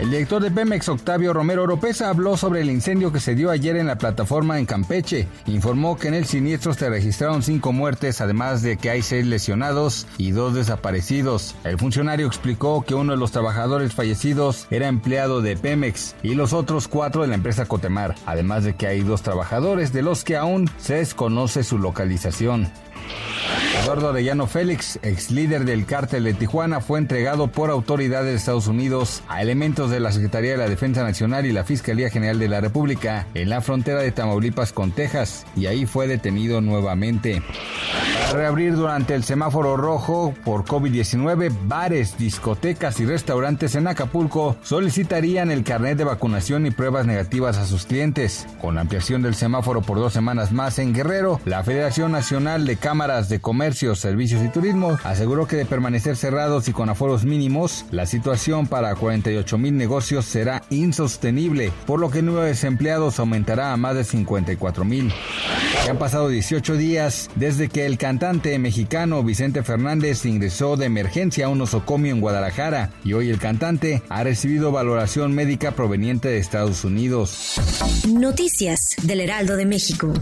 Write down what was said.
El director de Pemex, Octavio Romero Oropesa, habló sobre el incendio que se dio ayer en la plataforma en Campeche. Informó que en el siniestro se registraron cinco muertes, además de que hay seis lesionados y dos desaparecidos. El funcionario explicó que uno de los trabajadores fallecidos era empleado de Pemex y los otros cuatro de la empresa Cotemar, además de que hay dos trabajadores de los que aún se desconoce su localización. Eduardo Arellano Félix, ex líder del cártel de Tijuana, fue entregado por autoridades de Estados Unidos a elementos de la Secretaría de la Defensa Nacional y la Fiscalía General de la República en la frontera de Tamaulipas con Texas y ahí fue detenido nuevamente. Para reabrir durante el semáforo rojo por COVID-19, bares, discotecas y restaurantes en Acapulco solicitarían el carnet de vacunación y pruebas negativas a sus clientes. Con la ampliación del semáforo por dos semanas más en Guerrero, la Federación Nacional de Cámaras de Comercio, Servicios y Turismo aseguró que de permanecer cerrados y con aforos mínimos, la situación para 48 mil negocios será insostenible, por lo que el número de desempleados aumentará a más de 54 mil. han pasado 18 días desde que el cantante mexicano Vicente Fernández ingresó de emergencia a un osocomio en Guadalajara y hoy el cantante ha recibido valoración médica proveniente de Estados Unidos. Noticias del Heraldo de México.